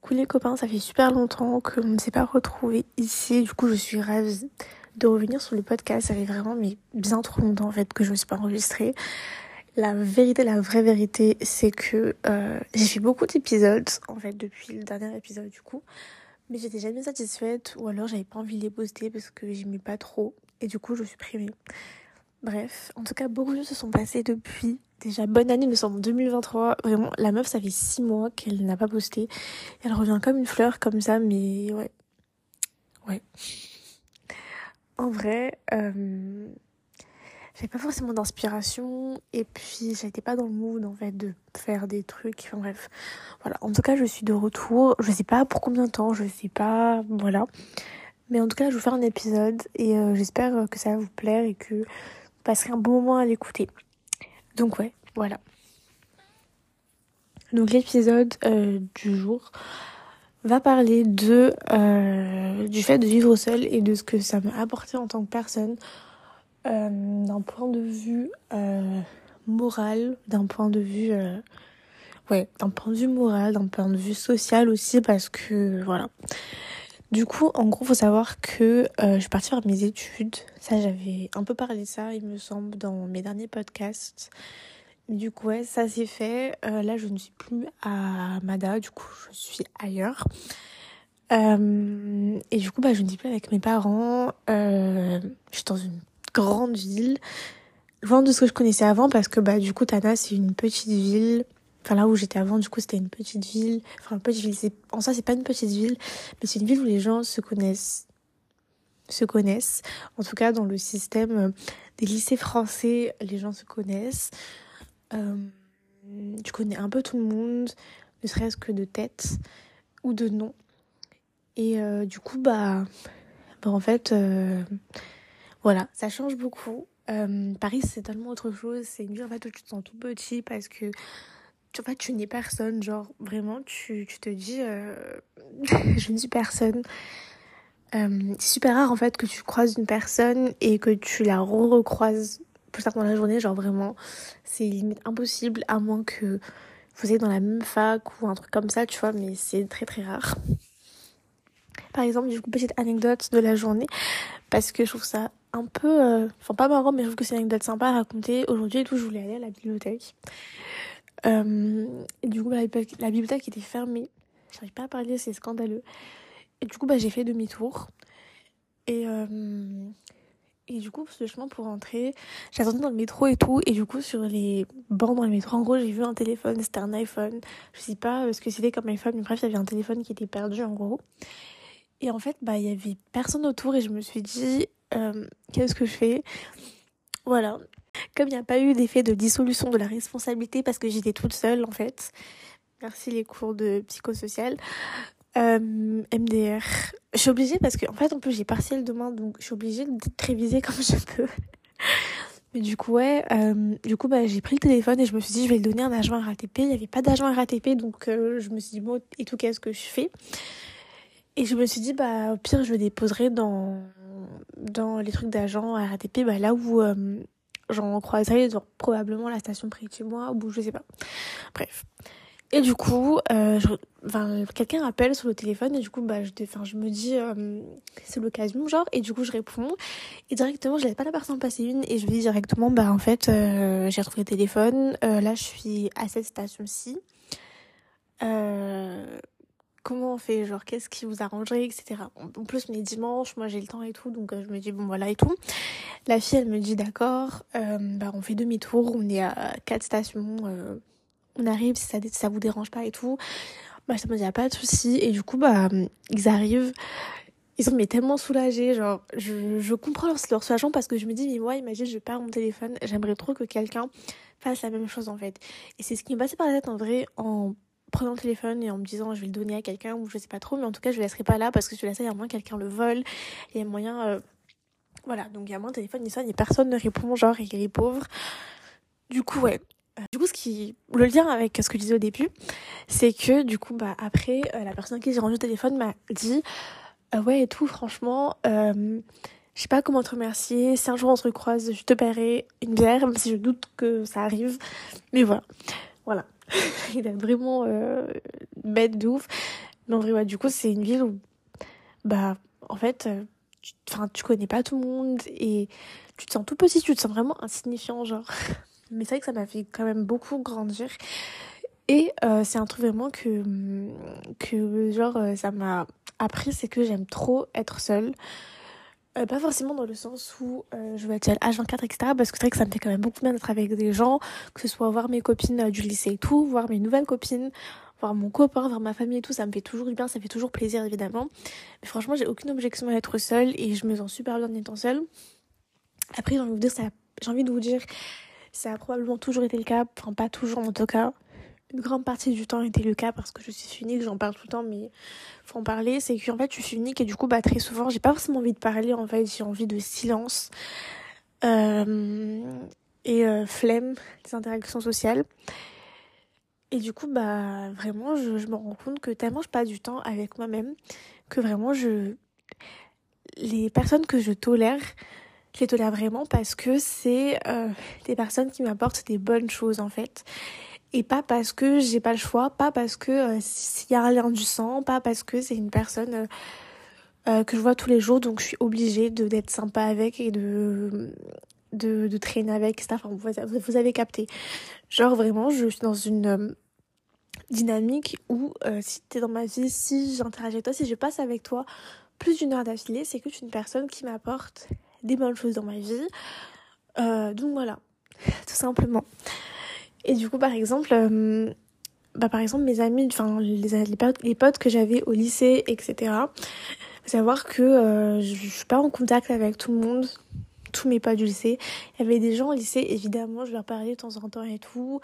Coucou les copains, ça fait super longtemps que l'on ne s'est pas retrouvés ici. Du coup, je suis ravie de revenir sur le podcast. Ça fait vraiment mais bien trop longtemps en fait que je ne me suis pas enregistrée. La vérité, la vraie vérité, c'est que euh, j'ai fait beaucoup d'épisodes en fait depuis le dernier épisode du coup, mais j'étais jamais satisfaite ou alors j'avais pas envie de les poster parce que j'aimais pas trop et du coup je suis primée. Bref, en tout cas, beaucoup de choses se sont passées depuis. Déjà, bonne année, nous sommes en 2023. Vraiment, la meuf, ça fait six mois qu'elle n'a pas posté. Elle revient comme une fleur, comme ça, mais ouais. Ouais. En vrai, euh, j'avais pas forcément d'inspiration. Et puis, j'étais pas dans le mood, en fait, de faire des trucs. Enfin, bref. Voilà. En tout cas, je suis de retour. Je sais pas pour combien de temps, je sais pas. Voilà. Mais en tout cas, je vais vous faire un épisode et euh, j'espère que ça va vous plaire et que passerai un bon moment à l'écouter. Donc ouais, voilà. Donc l'épisode euh, du jour va parler euh, du fait de vivre seul et de ce que ça m'a apporté en tant que personne euh, d'un point de vue moral, d'un point de vue d'un point de vue moral, d'un point de vue social aussi parce que voilà. Du coup, en gros, faut savoir que euh, je suis partie faire mes études. Ça, j'avais un peu parlé de ça, il me semble, dans mes derniers podcasts. Du coup, ouais, ça c'est fait. Euh, là, je ne suis plus à Mada, du coup, je suis ailleurs. Euh, et du coup, bah, je ne suis plus avec mes parents. je suis dans une grande ville, loin de ce que je connaissais avant, parce que bah, du coup, Tana, c'est une petite ville Enfin, là où j'étais avant, du coup, c'était une petite ville. Enfin, une petite ville. En ça, c'est pas une petite ville, mais c'est une ville où les gens se connaissent. Se connaissent. En tout cas, dans le système euh, des lycées français, les gens se connaissent. Euh, tu connais un peu tout le monde, ne serait-ce que de tête ou de nom. Et euh, du coup, bah, bah en fait, voilà, ça change beaucoup. Paris, c'est tellement autre chose. C'est une ville en fait où tu te sens tout petit parce que tu vois, tu n'es personne, genre vraiment, tu, tu te dis, euh, je ne suis personne. Euh, c'est super rare en fait que tu croises une personne et que tu la recroises plus tard dans la journée, genre vraiment, c'est limite impossible à moins que vous êtes dans la même fac ou un truc comme ça, tu vois, mais c'est très très rare. Par exemple, du coup, petite anecdote de la journée, parce que je trouve ça un peu, euh, enfin pas marrant, mais je trouve que c'est une anecdote sympa à raconter. Aujourd'hui et tout, je voulais aller à la bibliothèque. Euh, et du coup, la, la bibliothèque était fermée. J'arrive pas à parler, c'est scandaleux. Et du coup, bah, j'ai fait demi-tour. Et, euh, et du coup, ce chemin pour rentrer, j'attendais dans le métro et tout. Et du coup, sur les bancs dans le métro, en gros, j'ai vu un téléphone. C'était un iPhone. Je sais pas euh, ce que c'était comme iPhone, mais bref, il y avait un téléphone qui était perdu, en gros. Et en fait, bah, il y avait personne autour. Et je me suis dit, qu'est-ce que je fais? Voilà. Comme il n'y a pas eu d'effet de dissolution de la responsabilité parce que j'étais toute seule en fait. Merci les cours de psychosocial. Euh, MDR. Je suis obligée parce qu'en en fait en plus j'ai partiel demain donc je suis obligée de réviser comme je peux. Mais du coup ouais, euh, du coup bah j'ai pris le téléphone et je me suis dit je vais le donner un agent RATP. Il n'y avait pas d'agent RATP donc euh, je me suis dit bon et tout qu'est-ce que je fais? Et je me suis dit bah au pire je le déposerai dans dans les trucs d'agent RATP bah là où euh, j'en croiserai genre, probablement la station près de chez moi ou je sais pas. Bref. Et du coup, euh, quelqu'un appelle sur le téléphone et du coup, bah, je, je me dis, euh, c'est l'occasion, genre, et du coup, je réponds. Et directement, je laisse pas la personne passer une et je dis directement, bah, en fait, euh, j'ai retrouvé le téléphone, euh, là, je suis à cette station-ci. Euh, comment on fait, genre qu'est-ce qui vous arrangerait, etc. En plus, on est dimanche, moi j'ai le temps et tout, donc euh, je me dis bon voilà et tout. La fille, elle me dit d'accord, euh, bah on fait demi-tour, on est à quatre stations, euh, on arrive si ça, vous dérange pas et tout. Bah je me dis y a pas de souci et du coup bah ils arrivent. Ils sont mais tellement soulagés, genre je, je comprends leur, leur soulagement parce que je me dis mais moi imagine je perds mon téléphone, j'aimerais trop que quelqu'un fasse la même chose en fait. Et c'est ce qui me passait par la tête en vrai en prenant le téléphone et en me disant je vais le donner à quelqu'un ou je sais pas trop mais en tout cas je le laisserai pas là parce que je laisse il y a moins quelqu'un le vole il y a moyen euh... voilà. Donc il y a moins de téléphone il sonne et personne ne répond genre il est pauvre du coup ouais. Euh, du coup ce qui le lien avec ce que je disais au début c'est que du coup bah après euh, la personne qui j'ai rendu le téléphone m'a dit ouais et tout franchement je sais pas comment te remercier si un jour on se recroise je te paierai une bière même si je doute que ça arrive. Mais voilà. Voilà il est vraiment euh, bête de ouf. Mais en vrai, du coup, c'est une ville où, bah, en fait, enfin, tu connais pas tout le monde et tu te sens tout petit, tu te sens vraiment insignifiant, genre. Mais c'est vrai que ça m'a fait quand même beaucoup grandir. Et euh, c'est un truc vraiment que, que genre, euh, ça m'a appris, c'est que j'aime trop être seule. Euh, pas forcément dans le sens où je veux être seule H24, etc. Parce que c'est vrai que ça me fait quand même beaucoup bien d'être avec des gens, que ce soit voir mes copines du lycée et tout, voir mes nouvelles copines, voir mon copain, voir ma famille et tout, ça me fait toujours du bien, ça fait toujours plaisir évidemment. Mais franchement, j'ai aucune objection à être seule et je me sens super bien en étant seule. Après, j'ai envie de vous dire, ça, j'ai envie de vous dire, ça a probablement toujours été le cas, enfin pas toujours en tout cas une grande partie du temps était le cas parce que je suis unique, j'en parle tout le temps, mais faut en parler. C'est qu'en fait, je suis unique et du coup, bah, très souvent, j'ai pas forcément envie de parler, en fait, j'ai envie de silence euh, et euh, flemme des interactions sociales. Et du coup, bah, vraiment, je, me rends compte que tellement je passe du temps avec moi-même que vraiment, je. Les personnes que je tolère, je les tolère vraiment parce que c'est euh, des personnes qui m'apportent des bonnes choses, en fait et pas parce que j'ai pas le choix, pas parce que euh, s'il y a un lien du sang, pas parce que c'est une personne euh, euh, que je vois tous les jours, donc je suis obligée de d'être sympa avec et de, de, de traîner avec, etc. Enfin, vous, vous avez capté. Genre vraiment, je suis dans une dynamique où si t'es dans ma vie, si j'interagis avec toi, si je passe avec toi plus d'une heure d'affilée, c'est que tu es une personne qui m'apporte des bonnes choses dans ma vie. donc voilà, tout simplement. Et du coup, par exemple, euh, bah, par exemple, mes amis, enfin, les, les, potes, que j'avais au lycée, etc. Faut savoir que euh, je, je suis pas en contact avec tout le monde, tous mes potes du lycée. Il y avait des gens au lycée, évidemment, je leur parlais de temps en temps et tout.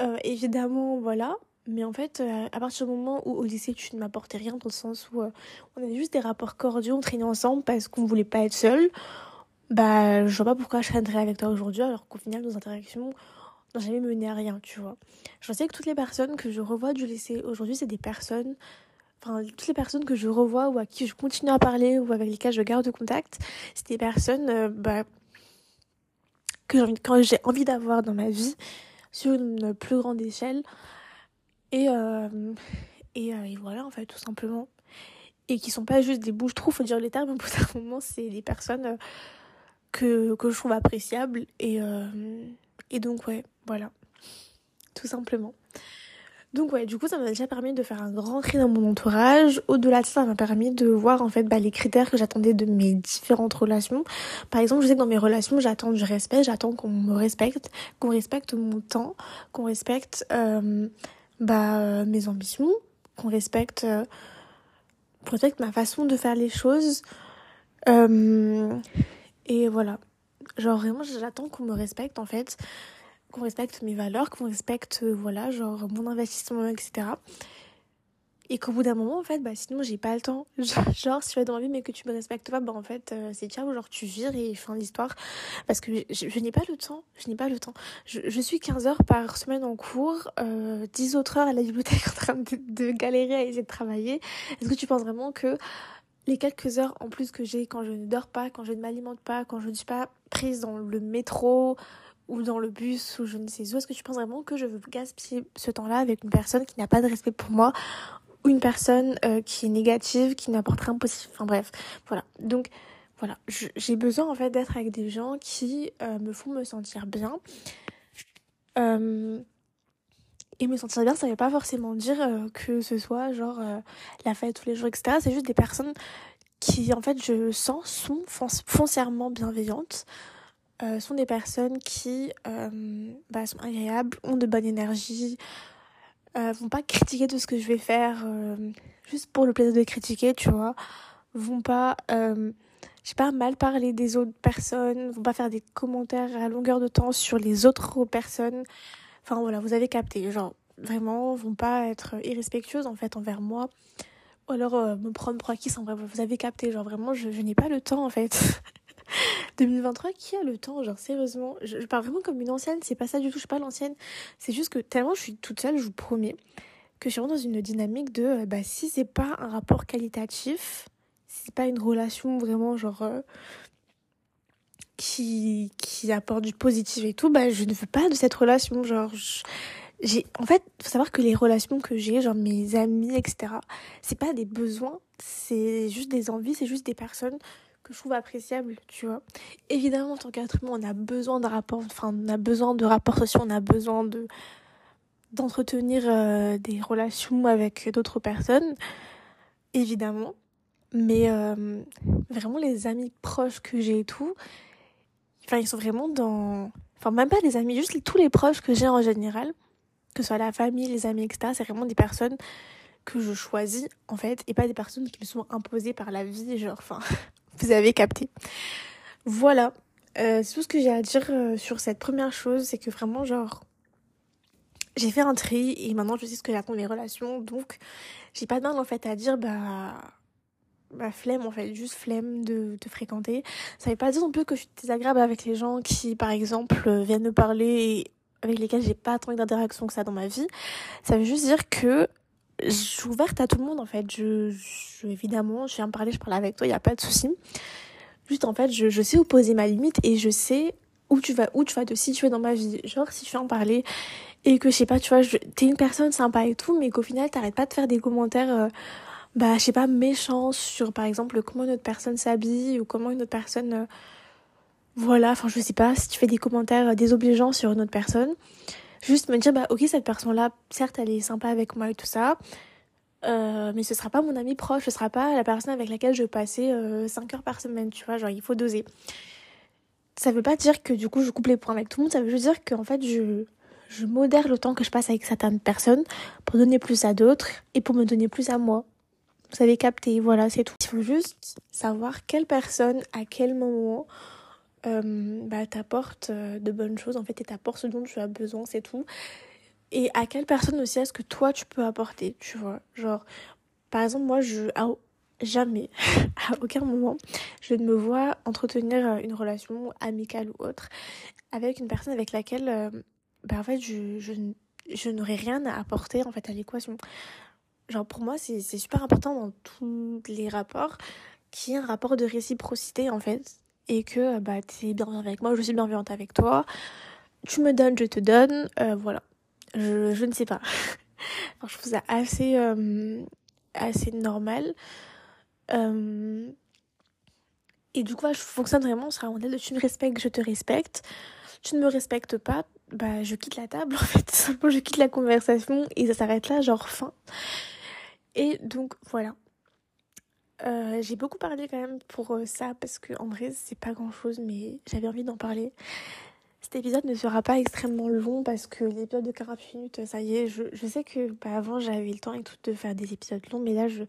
Euh, évidemment, voilà. Mais en fait, à partir du moment où au lycée tu ne m'apportais rien, dans le sens où on avait juste des rapports cordiaux, on traînait ensemble parce qu'on voulait pas être seul, bah je vois pas pourquoi je traînerais avec toi aujourd'hui alors qu'au final nos interactions n'a jamais mené à rien, tu vois. Je sais que toutes les personnes que je revois du lycée aujourd'hui, c'est des personnes, enfin, toutes les personnes que je revois ou à qui je continue à parler ou avec lesquelles je garde contact, c'est des personnes, euh, bah, que j'ai envie, d'avoir dans ma vie sur une plus grande échelle. Et, euh, euh, et, voilà, en fait, tout simplement. Et qui sont pas juste des bouches-trous, faut dire les termes, mais pour un moment, c'est des personnes que, que je trouve appréciables. Et, et donc, ouais, voilà. Tout simplement. Donc ouais, du coup, ça m'a déjà permis de faire un grand tri dans mon entourage. Au-delà de ça, ça m'a permis de voir en fait bah, les critères que j'attendais de mes différentes relations. Par exemple, je sais que dans mes relations, j'attends du respect, j'attends qu'on me respecte, qu'on respecte mon temps, qu'on respecte euh, bah, euh, mes ambitions, qu'on respecte, euh, respecte ma façon de faire les choses. Et voilà. Genre vraiment, j'attends qu'on me respecte en fait qu'on respecte mes valeurs, qu'on respecte, euh, voilà, genre mon investissement, etc. Et qu'au bout d'un moment, en fait, bah sinon j'ai pas le temps. Genre, si tu as dans la vie mais que tu me respectes pas, bah en fait, euh, c'est ciao, genre tu vires et fin l'histoire. Parce que je, n'ai pas le temps, je n'ai pas le temps. Je, suis 15 heures par semaine en cours, euh, 10 autres heures à la bibliothèque en train de galérer à essayer de travailler. Est-ce que tu penses vraiment que les quelques heures en plus que j'ai quand je ne dors pas, quand je ne m'alimente pas, quand je ne suis pas prise dans le métro, ou dans le bus ou je ne sais où, est-ce que tu penses vraiment que je veux gaspiller ce temps-là avec une personne qui n'a pas de respect pour moi ou une personne euh, qui est négative, qui n'apporte rien positif? Enfin bref, voilà. Donc voilà, j'ai besoin en fait d'être avec des gens qui euh, me font me sentir bien. Euh, et me sentir bien, ça ne veut pas forcément dire que ce soit genre la fête tous les jours, etc. C'est juste des personnes qui en fait je sens sont foncièrement bienveillantes. Euh, sont des personnes qui euh, bah, sont agréables, ont de bonne énergie, euh, vont pas critiquer tout ce que je vais faire euh, juste pour le plaisir de critiquer, tu vois. Vont pas, je sais pas, mal parler des autres personnes, vont pas faire des commentaires à longueur de temps sur les autres personnes. Enfin voilà, vous avez capté, genre vraiment, vont pas être irrespectueuses en fait envers moi. Ou alors me prendre pour acquis sans vrai, vous avez capté, genre vraiment, je n'ai pas le temps en fait. 2023, qui a le temps Genre, sérieusement, je, parle vraiment comme une ancienne, c'est pas ça du tout, je suis pas l'ancienne. C'est juste que tellement je suis toute seule, je vous promets, que je suis vraiment dans une dynamique de, euh, bah, si c'est pas un rapport qualitatif, si c'est pas une relation vraiment, genre, euh, qui, qui apporte du positif et tout, bah, je ne veux pas de cette relation. Genre, j'ai en fait faut savoir que les relations que j'ai genre mes amis etc c'est pas des besoins c'est juste des envies c'est juste des personnes que je trouve appréciables tu vois évidemment en tant qu'être humain on a besoin de rapports enfin on a besoin de rapports sociaux on a besoin de d'entretenir euh, des relations avec d'autres personnes évidemment mais euh, vraiment les amis proches que j'ai et tout enfin ils sont vraiment dans enfin même pas des amis juste tous les proches que j'ai en général que ce soit la famille, les amis, etc. C'est vraiment des personnes que je choisis, en fait, et pas des personnes qui me sont imposées par la vie, genre, enfin, vous avez capté. Voilà, euh, tout ce que j'ai à dire euh, sur cette première chose, c'est que vraiment, genre, j'ai fait un tri et maintenant je sais ce que j'attends mes relations, donc j'ai pas de mal en fait à dire, bah, bah flemme en fait, juste flemme de te fréquenter. Ça veut pas dire non plus que je suis désagréable avec les gens qui, par exemple, viennent me parler et avec lesquels j'ai pas tant d'interaction que ça dans ma vie. Ça veut juste dire que je suis ouverte à tout le monde en fait. Je, je évidemment, je viens me parler, je parle avec toi, il y a pas de souci. Juste en fait, je, je sais où poser ma limite et je sais où tu vas où tu vas te situer dans ma vie. Genre si je viens en parler et que je sais pas, tu vois, t'es une personne sympa et tout, mais qu'au final t'arrêtes pas de faire des commentaires euh, bah je sais pas méchants sur par exemple comment une autre personne s'habille ou comment une autre personne euh, voilà, enfin je sais pas, si tu fais des commentaires désobligeants sur une autre personne, juste me dire bah ok cette personne là, certes elle est sympa avec moi et tout ça, euh, mais ce sera pas mon ami proche, ce sera pas la personne avec laquelle je vais passer 5 euh, heures par semaine, tu vois, genre il faut doser. Ça veut pas dire que du coup je coupe les points avec tout le monde, ça veut juste dire qu'en fait je, je modère le temps que je passe avec certaines personnes pour donner plus à d'autres et pour me donner plus à moi. Vous avez capté, voilà, c'est tout. Il faut juste savoir quelle personne, à quel moment, euh, bah, t'apporte euh, de bonnes choses en fait et t'apporte ce dont tu as besoin, c'est tout. Et à quelle personne aussi est-ce que toi tu peux apporter, tu vois? Genre, par exemple, moi, je. jamais, à aucun moment, je ne me vois entretenir euh, une relation amicale ou autre avec une personne avec laquelle, euh, bah, en fait, je, je, je n'aurais rien à apporter en fait à l'équation. Genre, pour moi, c'est super important dans tous les rapports qu'il y ait un rapport de réciprocité en fait et que bah es bienveillant avec moi, je suis bienveillante avec toi. Tu me donnes, je te donne, euh, voilà. Je, je ne sais pas. je trouve ça assez euh, assez normal. Euh, et du coup, je fonctionne vraiment sur un modèle de tu me respectes, je te respecte. Tu ne me respectes pas, bah je quitte la table en fait. Je quitte la conversation et ça s'arrête là, genre fin. Et donc voilà. Euh, j'ai beaucoup parlé quand même pour euh, ça parce que en vrai c'est pas grand chose mais j'avais envie d'en parler. Cet épisode ne sera pas extrêmement long parce que l'épisode de 48 minutes ça y est je, je sais que bah, avant j'avais le temps et tout de faire des épisodes longs mais là je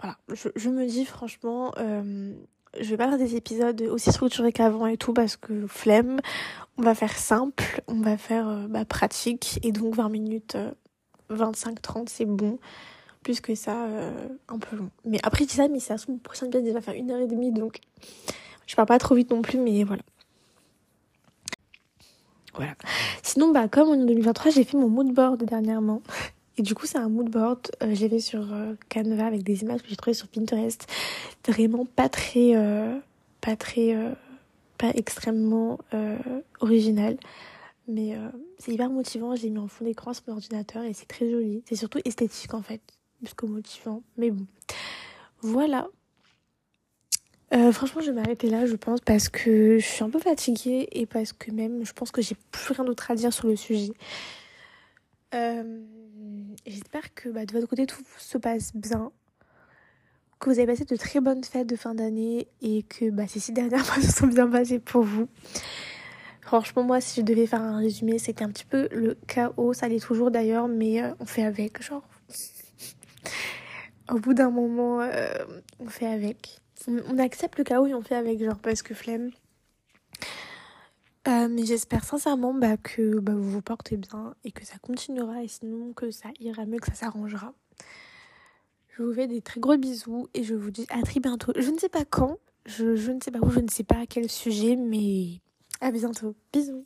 voilà je, je me dis franchement euh, je vais pas faire des épisodes aussi structurés qu'avant et tout parce que flemme on va faire simple on va faire euh, bah, pratique et donc 20 minutes 25-30 c'est bon plus que ça, euh, un peu long. Mais après, je dis ça, mais c'est à son prochain épisode, il va faire une heure et demie, donc je parle pas trop vite non plus, mais voilà. Voilà. Sinon, bah, comme en 2023, j'ai fait mon mood board dernièrement. Et du coup, c'est un mood board. Euh, j'ai fait sur euh, Canva avec des images que j'ai trouvées sur Pinterest. Vraiment pas très, pas très, pas extrêmement original. Mais c'est hyper motivant. J'ai mis en fond d'écran sur mon ordinateur et c'est très joli. C'est surtout esthétique en fait plus motivant. Mais bon, voilà. Euh, franchement, je vais m'arrêter là, je pense, parce que je suis un peu fatiguée et parce que même, je pense que j'ai plus rien d'autre à dire sur le sujet. Euh, J'espère que bah, de votre côté, tout se passe bien. Que vous avez passé de très bonnes fêtes de fin d'année et que bah, ces six dernières mois se sont bien passées pour vous. Franchement, moi, si je devais faire un résumé, c'était un petit peu le chaos. Ça l'est toujours d'ailleurs, mais euh, on fait avec. Genre, au bout d'un moment, euh, on fait avec. On, accepte le chaos et on fait avec, genre, parce que flemme. Euh, mais j'espère sincèrement bah, que bah, vous vous portez bien et que ça continuera et sinon que ça ira mieux, que ça s'arrangera. Je vous fais des très gros bisous et je vous dis à très bientôt. Je ne sais pas quand, je, je ne sais pas où, je ne sais pas à quel sujet, mais à bientôt. Bisous.